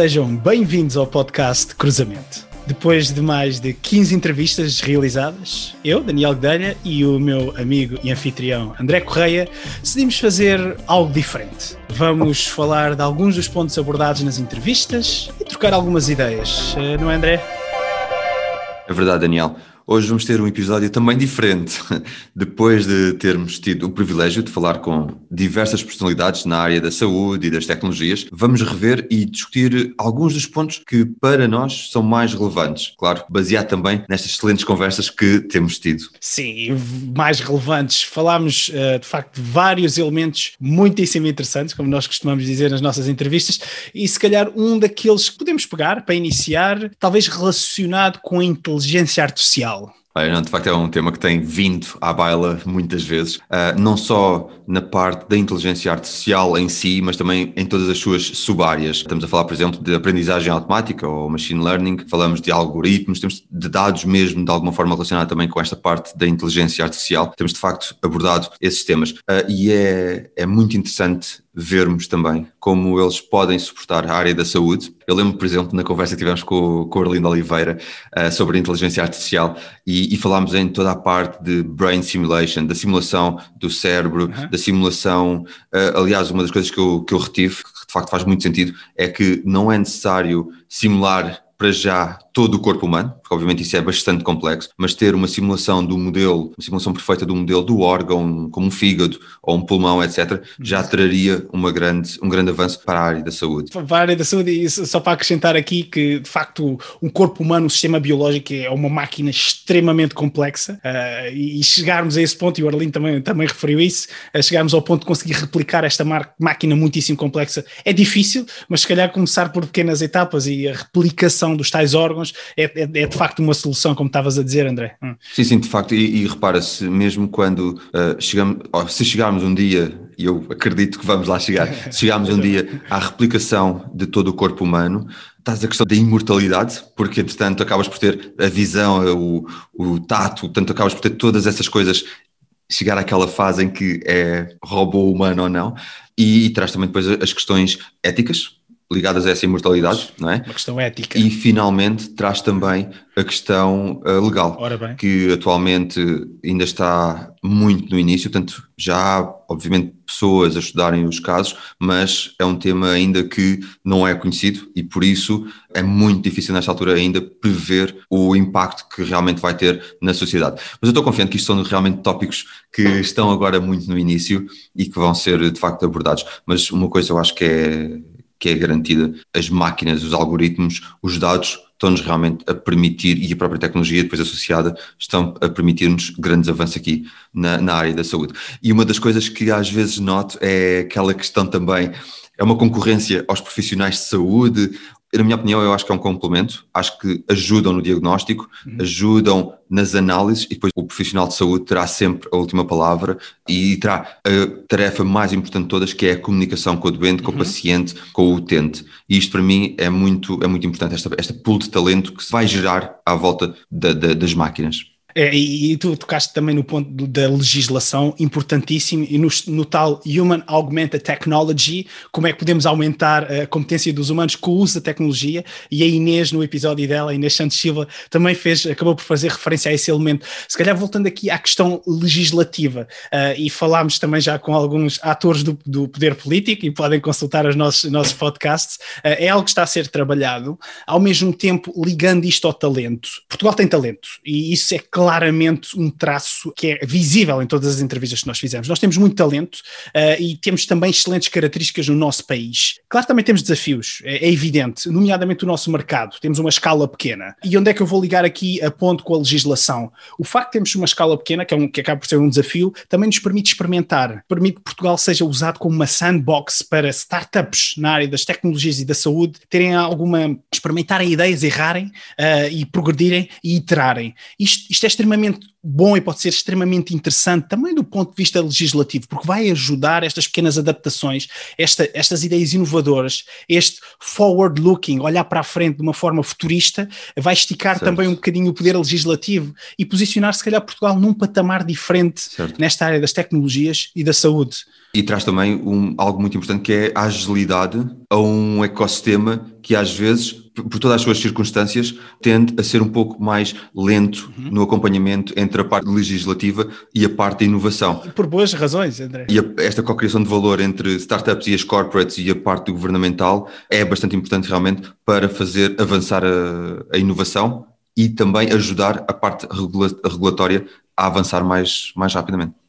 Sejam bem-vindos ao podcast Cruzamento. Depois de mais de 15 entrevistas realizadas, eu, Daniel Guedelha, e o meu amigo e anfitrião André Correia decidimos fazer algo diferente. Vamos falar de alguns dos pontos abordados nas entrevistas e trocar algumas ideias, eh, não é, André? É verdade, Daniel. Hoje vamos ter um episódio também diferente. Depois de termos tido o privilégio de falar com diversas personalidades na área da saúde e das tecnologias, vamos rever e discutir alguns dos pontos que para nós são mais relevantes. Claro, baseado também nestas excelentes conversas que temos tido. Sim, mais relevantes. Falámos eh, de facto de vários elementos muitíssimo interessantes, como nós costumamos dizer nas nossas entrevistas, e se calhar um daqueles que podemos pegar para iniciar, talvez relacionado com a inteligência artificial. Olha, não, de facto é um tema que tem vindo à baila muitas vezes, uh, não só na parte da inteligência artificial em si, mas também em todas as suas subáreas. Estamos a falar, por exemplo, de aprendizagem automática ou machine learning, falamos de algoritmos, temos de dados mesmo de alguma forma relacionada também com esta parte da inteligência artificial. Temos de facto abordado esses temas uh, e é, é muito interessante vermos também como eles podem suportar a área da saúde. Eu lembro, por exemplo, na conversa que tivemos com, com o Orlindo Oliveira uh, sobre a inteligência artificial e, e, falámos em toda a parte de brain simulation, da simulação do cérebro, uhum. da simulação. Uh, aliás, uma das coisas que eu, que eu retive, que de facto faz muito sentido, é que não é necessário simular para já todo o corpo humano, porque obviamente isso é bastante complexo, mas ter uma simulação do modelo, uma simulação perfeita do modelo do órgão, como um fígado ou um pulmão, etc., já traria uma grande, um grande avanço para a área da saúde. Para a área da saúde, e só para acrescentar aqui que, de facto, um corpo humano, um sistema biológico é uma máquina extremamente complexa uh, e chegarmos a esse ponto, e o Arlindo também, também referiu isso, uh, chegarmos ao ponto de conseguir replicar esta máquina muitíssimo complexa é difícil, mas se calhar começar por pequenas etapas e a replicação dos tais órgãos é, é, é, de facto uma solução, como estavas a dizer, André. Hum. Sim, sim, de facto, e, e repara-se, mesmo quando uh, chegamos, se chegarmos um dia, e eu acredito que vamos lá chegar, se chegarmos um dia à replicação de todo o corpo humano, estás a questão da imortalidade, porque entretanto acabas por ter a visão, o, o tato, portanto acabas por ter todas essas coisas chegar àquela fase em que é robô humano ou não, e, e traz também depois as questões éticas, ligadas a essa imortalidade, não é? Uma questão ética. E finalmente traz também a questão uh, legal, que atualmente ainda está muito no início, portanto já há obviamente pessoas a estudarem os casos, mas é um tema ainda que não é conhecido e por isso é muito difícil nesta altura ainda prever o impacto que realmente vai ter na sociedade. Mas eu estou confiante que isto são realmente tópicos que estão agora muito no início e que vão ser de facto abordados. Mas uma coisa eu acho que é que é garantida, as máquinas, os algoritmos, os dados estão-nos realmente a permitir, e a própria tecnologia depois associada, estão a permitir-nos grandes avanços aqui na, na área da saúde. E uma das coisas que às vezes noto é aquela questão também, é uma concorrência aos profissionais de saúde na minha opinião, eu acho que é um complemento. Acho que ajudam no diagnóstico, uhum. ajudam nas análises e depois o profissional de saúde terá sempre a última palavra e terá a tarefa mais importante de todas, que é a comunicação com o doente, com uhum. o paciente, com o utente. E isto para mim é muito, é muito importante, esta, esta pool de talento que se vai gerar à volta da, da, das máquinas. É, e, tu tocaste também no ponto da legislação, importantíssimo, e no, no, tal Human Augmented Technology, como é que podemos aumentar a competência dos humanos com o uso da tecnologia, e a Inês, no episódio dela, a Inês Santos Silva, também fez, acabou por fazer referência a esse elemento. Se calhar voltando aqui à questão legislativa, uh, e falámos também já com alguns atores do, do poder político, e podem consultar os nossos, nossos podcasts, uh, é algo que está a ser trabalhado, ao mesmo tempo ligando isto ao talento. Portugal tem talento, e isso é claramente um traço que é visível em todas as entrevistas que nós fizemos. Nós temos muito talento uh, e temos também excelentes características no nosso país. Claro, também temos desafios, é, é, evidente, nomeadamente o nosso mercado. Temos uma escala pequena. E onde é que eu vou ligar aqui a ponto com a legislação? O facto de termos uma escala pequena, que, é um, que acaba por ser um desafio, também nos permite experimentar, permite que Portugal seja usado como uma sandbox para startups na área das tecnologias e da saúde terem alguma, experimentarem ideias, errarem uh, e progredirem e iterarem. Isto, isto é extremamente bom e pode ser extremamente interessante também do ponto de vista legislativo, porque vai ajudar estas pequenas adaptações, esta, estas ideias inovadoras, este forward-looking, olhar para a frente de uma forma futurista, vai esticar certo. também um bocadinho o poder legislativo e posicionar, se calhar, Portugal num patamar diferente certo. nesta área das tecnologias e da saúde. E traz também um, algo muito importante que é a agilidade a um ecossistema que às vezes, por todas as suas circunstâncias, tende a ser um pouco mais lento uhum. no acompanhamento entre a parte legislativa e a parte da inovação. Por boas razões, André. E a, esta cocriação de valor entre startups e as corporates e a parte governamental é bastante importante realmente para fazer avançar a, a inovação e também ajudar a parte regula regulatória a avançar mais, mais rapidamente.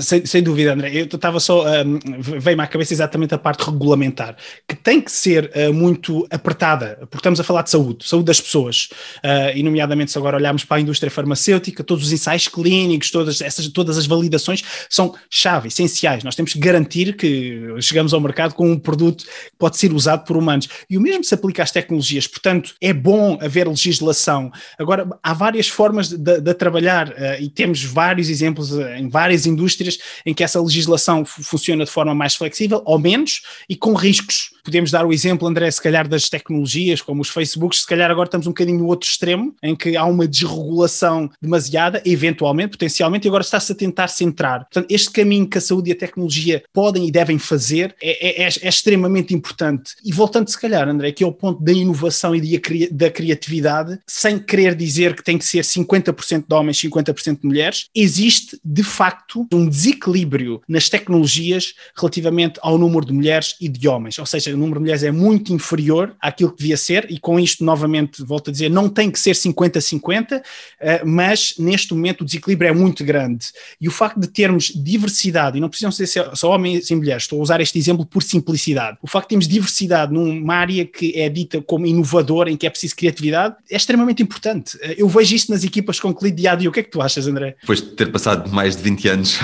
Sem, sem, dúvida, André. Eu estava só. Um, Veio-me à cabeça exatamente a parte regulamentar, que tem que ser uh, muito apertada, porque estamos a falar de saúde, saúde das pessoas. Uh, e, nomeadamente, se agora olharmos para a indústria farmacêutica, todos os ensaios clínicos, todas, essas, todas as validações são chave, essenciais. Nós temos que garantir que chegamos ao mercado com um produto que pode ser usado por humanos. E o mesmo se aplica às tecnologias. Portanto, é bom haver legislação. Agora, há várias formas de, de, de trabalhar uh, e temos vários exemplos em várias indústrias indústrias em que essa legislação funciona de forma mais flexível ou menos e com riscos. Podemos dar o exemplo, André, se calhar das tecnologias, como os Facebooks, se calhar agora estamos um bocadinho no outro extremo, em que há uma desregulação demasiada, eventualmente, potencialmente, e agora está-se a tentar centrar. Portanto, este caminho que a saúde e a tecnologia podem e devem fazer é, é, é, é extremamente importante. E voltando, se calhar, André, que é o ponto da inovação e da criatividade, sem querer dizer que tem que ser 50% de homens, 50% de mulheres, existe, de facto, um desequilíbrio nas tecnologias relativamente ao número de mulheres e de homens. Ou seja, o número de mulheres é muito inferior àquilo que devia ser, e com isto, novamente, volto a dizer, não tem que ser 50-50, eh, mas neste momento o desequilíbrio é muito grande. E o facto de termos diversidade, e não precisam ser só homens e mulheres, estou a usar este exemplo por simplicidade, o facto de termos diversidade numa área que é dita como inovadora, em que é preciso criatividade, é extremamente importante. Eh, eu vejo isto nas equipas com que lido dia a dia. O que é que tu achas, André? Depois de ter passado mais de 20 anos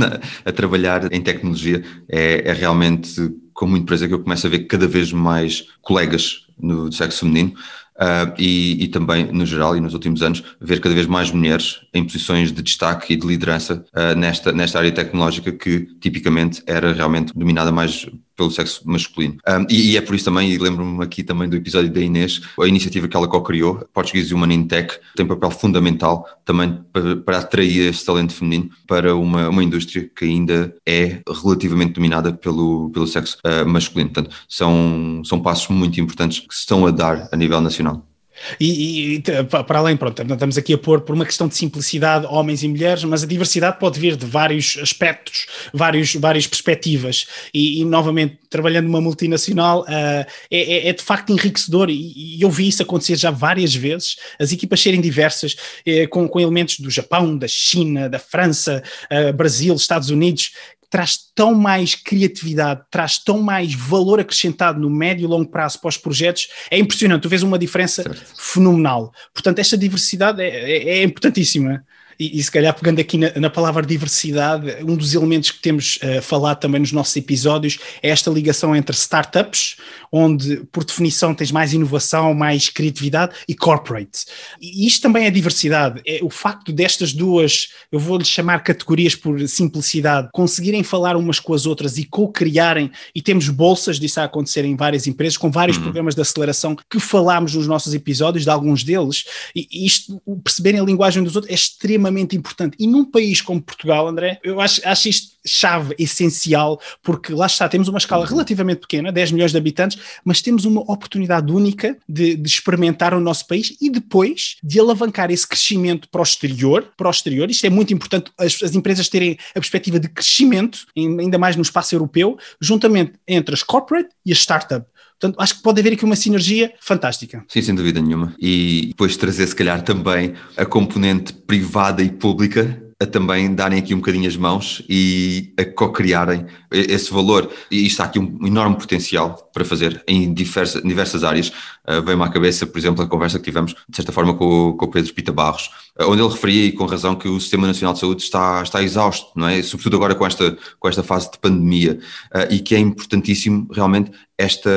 a trabalhar em tecnologia, é, é realmente com muito prazer que eu começo a ver cada vez mais colegas no sexo feminino Uh, e, e, também, no geral, e nos últimos anos, ver cada vez mais mulheres em posições de destaque e de liderança uh, nesta, nesta área tecnológica que tipicamente era realmente dominada mais pelo sexo masculino. Um, e, e, é por isso também, e lembro-me aqui também do episódio da Inês, a iniciativa que ela co-criou, Portuguese Human in Tech, tem papel fundamental também para, para atrair este talento feminino para uma, uma indústria que ainda é relativamente dominada pelo, pelo sexo uh, masculino. Portanto, são, são passos muito importantes que se estão a dar a nível nacional. E, e, para além, pronto, estamos aqui a pôr por uma questão de simplicidade homens e mulheres, mas a diversidade pode vir de vários aspectos, vários, várias perspectivas. E, e novamente, trabalhando numa multinacional, uh, é, é, é, de facto enriquecedor e, e, eu vi isso acontecer já várias vezes, as equipas serem diversas, eh, com, com elementos do Japão, da China, da França, uh, Brasil, Estados Unidos, traz tão mais criatividade, traz tão mais valor acrescentado no médio e longo prazo para os projetos, é impressionante, tu vês uma diferença certo. fenomenal. Portanto, esta diversidade é, é, é importantíssima. E, e, se calhar pegando aqui na, na, palavra diversidade, um dos elementos que temos uh, falado também nos nossos episódios é esta ligação entre startups, onde por definição tens mais inovação, mais criatividade, e corporate. E isto também é diversidade. É o facto destas duas, eu vou-lhes chamar categorias por simplicidade, conseguirem falar umas com as outras e co-criarem, e temos bolsas disso a acontecer em várias empresas, com vários uhum. programas de aceleração que falámos nos nossos episódios, de alguns deles, e isto, perceberem a linguagem dos outros é extremamente extremamente importante. E num país como Portugal, André, eu acho, acho isto chave, essencial, porque lá está, temos uma escala relativamente pequena, 10 milhões de habitantes, mas temos uma oportunidade única de, de experimentar o nosso país e depois de alavancar esse crescimento para o exterior, para o exterior. Isto é muito importante, as, as empresas terem a perspectiva de crescimento, ainda mais no espaço europeu, juntamente entre as corporate e as startup. Portanto, acho que pode haver aqui uma sinergia fantástica. Sim, sem dúvida nenhuma. E depois trazer, se calhar, também a componente privada e pública a também darem aqui um bocadinho as mãos e a co-criarem esse valor. E está aqui um enorme potencial para fazer em diversas, diversas áreas. Uh, veio-me à cabeça, por exemplo, a conversa que tivemos, de certa forma, com, com o Pedro Pita Barros, uh, onde ele referia, e com razão, que o Sistema Nacional de Saúde está, está exausto, não é? Sobretudo agora com esta, com esta fase de pandemia, uh, e que é importantíssimo realmente esta,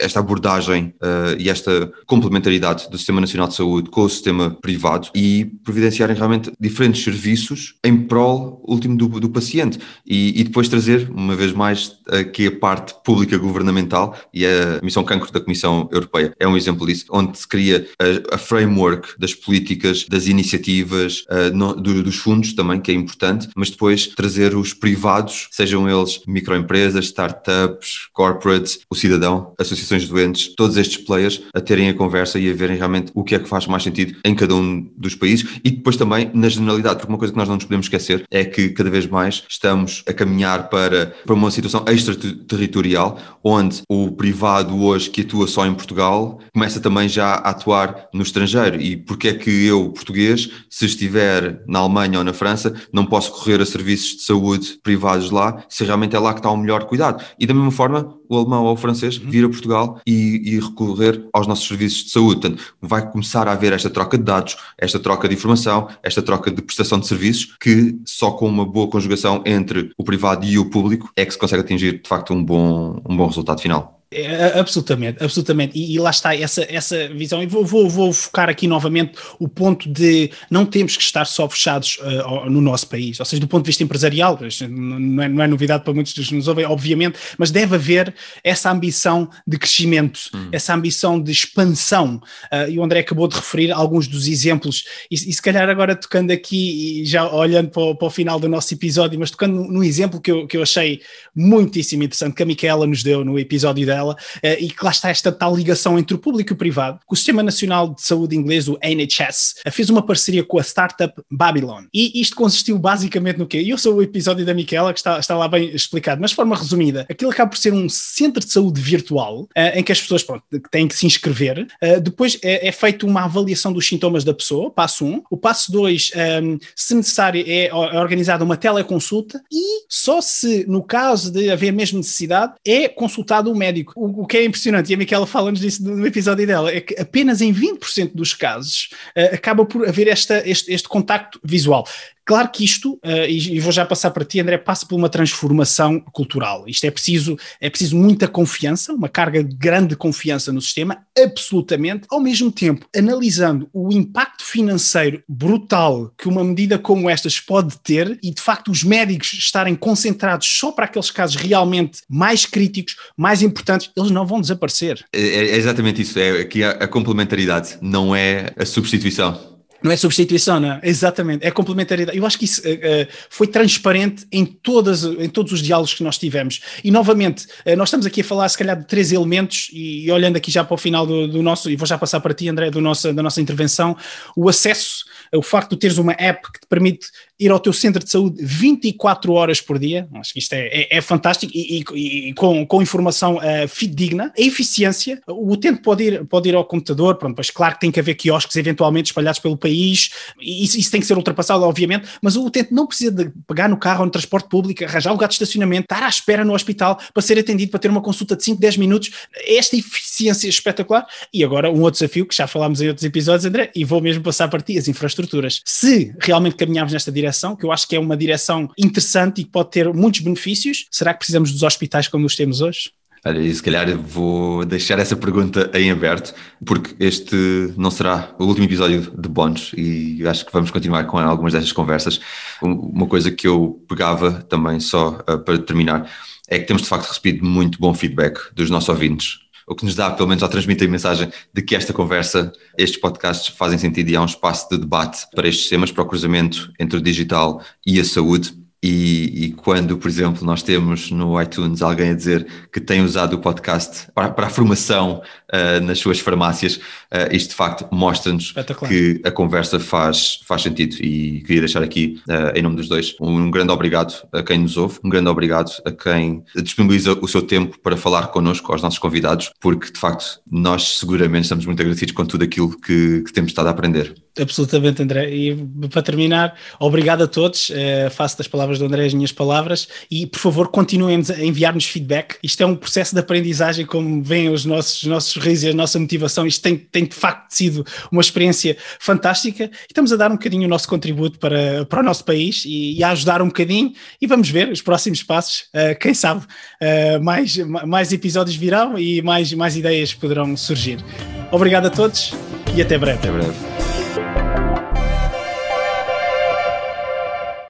esta abordagem e esta complementaridade do Sistema Nacional de Saúde com o sistema privado e providenciarem realmente diferentes serviços em prol último do, do paciente. E, e, depois trazer, uma vez mais, aqui a parte pública governamental e a Missão Cancro da Comissão Europeia. É exemplo disso, onde se cria a, a framework das políticas, das iniciativas, uh, no, do, dos fundos também, que é importante, mas depois trazer os privados, sejam eles microempresas, startups, corporates, o cidadão, associações de doentes, todos estes players a terem a conversa e a verem realmente o que é que faz mais sentido em cada um dos países. E depois também na generalidade, porque uma coisa que nós não nos podemos esquecer é que cada vez mais estamos a caminhar para, para uma situação extraterritorial onde o privado hoje que atua só em Portugal começa também já a atuar no estrangeiro e porque é que eu, português, se estiver na Alemanha ou na França, não posso correr a serviços de saúde privados lá se realmente é lá que está o melhor cuidado. E da mesma forma, o alemão ou o francês uhum. vir a Portugal e, e, recorrer aos nossos serviços de saúde. Portanto, vai começar a haver esta troca de dados, esta troca de informação, esta troca de prestação de serviços, que só com uma boa conjugação entre o privado e o público é que se consegue atingir, de facto, um bom, um bom resultado final. É, absolutamente, absolutamente. E, e, lá está essa, essa visão. E vou, vou, vou, focar aqui novamente o ponto de não temos que estar só fechados uh, no nosso país, ou seja, do ponto de vista empresarial, não é, não é novidade para muitos dos que nos ouvem, obviamente, mas deve haver essa ambição de crescimento, hum. essa ambição de expansão. Uh, e o André acabou de referir alguns dos exemplos, e, e, se calhar agora tocando aqui, e já olhando para o, para o final do nosso episódio, mas tocando no exemplo que eu, que eu achei muitíssimo interessante, que a Micaela nos deu no episódio dela eh, e que lá está esta tal ligação entre o público e o privado. O Sistema Nacional de Saúde Inglês, o NHS, eh, fez uma parceria com a startup Babylon. E isto consistiu basicamente no quê? E eu sou o episódio da Miquela, que está, está lá bem explicado, mas de forma resumida, aquilo acaba por ser um centro de saúde virtual, uh, em que as pessoas pronto, têm que se inscrever. Depois é, é feita uma avaliação dos sintomas da pessoa, passo 1. Um. O passo 2, um, ehm, se necessário, é, é organizada uma teleconsulta e só se, no caso de haver mesmo necessidade, é consultado o um médico o, o, que é impressionante, e a Miquela fala-nos disso no episódio dela, é que apenas em 20% dos casos uh, acaba por haver esta, este, este contacto visual. Claro que isto, uh, e, vou já passar para ti, André, passa por uma transformação cultural. Isto é preciso, é preciso muita confiança, uma carga de grande confiança no sistema, absolutamente. Ao mesmo tempo, analisando o impacto financeiro brutal que uma medida como estas pode ter e, de facto, os médicos estarem concentrados só para aqueles casos realmente mais críticos, mais importantes, eles não vão desaparecer. É, é exatamente isso, é que a, a complementaridade não é a substituição. Não é substituição, não é? Exatamente, é complementaridade. Eu acho que isso uh, foi transparente em, todas, em todos os diálogos que nós tivemos. E novamente, uh, nós estamos aqui a falar, se calhar, de três elementos, e, e olhando aqui já para o final do, do, nosso, e vou já passar para ti, André, do nosso, da nossa intervenção, o acesso, o facto de teres uma app que te permite ir ao teu centro de saúde 24 horas por dia, acho que isto é, é, é fantástico, e, e, e, com, com informação uh, fidedigna. A eficiência, o utente pode ir, pode ir ao computador, pronto, pois claro que tem que haver quiosques eventualmente espalhados pelo país isso, isso, tem que ser ultrapassado, obviamente, mas o utente não precisa de pegar no carro ou no transporte público, arranjar lugar de estacionamento, estar à espera no hospital para ser atendido, para ter uma consulta de 5, 10 minutos. Esta eficiência espetacular. E agora, um outro desafio que já falámos em outros episódios, André, e vou mesmo passar para ti, as infraestruturas. Se realmente caminharmos nesta direção, que eu acho que é uma direção interessante e que pode ter muitos benefícios, será que precisamos dos hospitais como os temos hoje? Olha, e se calhar vou deixar essa pergunta em aberto, porque este não será o último episódio de Bónus e acho que vamos continuar com algumas dessas conversas. Uma coisa que eu pegava também só uh, para terminar é que temos de facto recebido muito bom feedback dos nossos ouvintes, o que nos dá, pelo menos, a transmitir a mensagem de que esta conversa, estes podcasts fazem sentido e há um espaço de debate para estes temas, para o cruzamento entre o digital e a saúde e, e, quando, por exemplo, nós temos no iTunes alguém a dizer que tem usado o podcast para, para a formação uh, nas suas farmácias, uh, isto de facto mostra-nos que a conversa faz, faz sentido. E queria deixar aqui, uh, em nome dos dois, um, grande obrigado a quem nos ouve, um grande obrigado a quem disponibiliza o seu tempo para falar connosco, aos nossos convidados, porque de facto nós seguramente estamos muito agradecidos com tudo aquilo que, que temos estado a aprender. Absolutamente, André. E para terminar, obrigado a todos. faço das palavras palavras do André, as minhas palavras, e por favor continuem a enviar-nos feedback. Isto é um processo de aprendizagem, como veem os nossos, os nossos risos e a nossa motivação. Isto tem, tem de facto sido uma experiência fantástica e estamos a dar um bocadinho o nosso contributo para, para o nosso país e, e a ajudar um bocadinho. E vamos ver os próximos passos. Uh, quem sabe uh, mais, mais episódios virão e mais, mais ideias poderão surgir. Obrigado a todos e até breve. Até breve.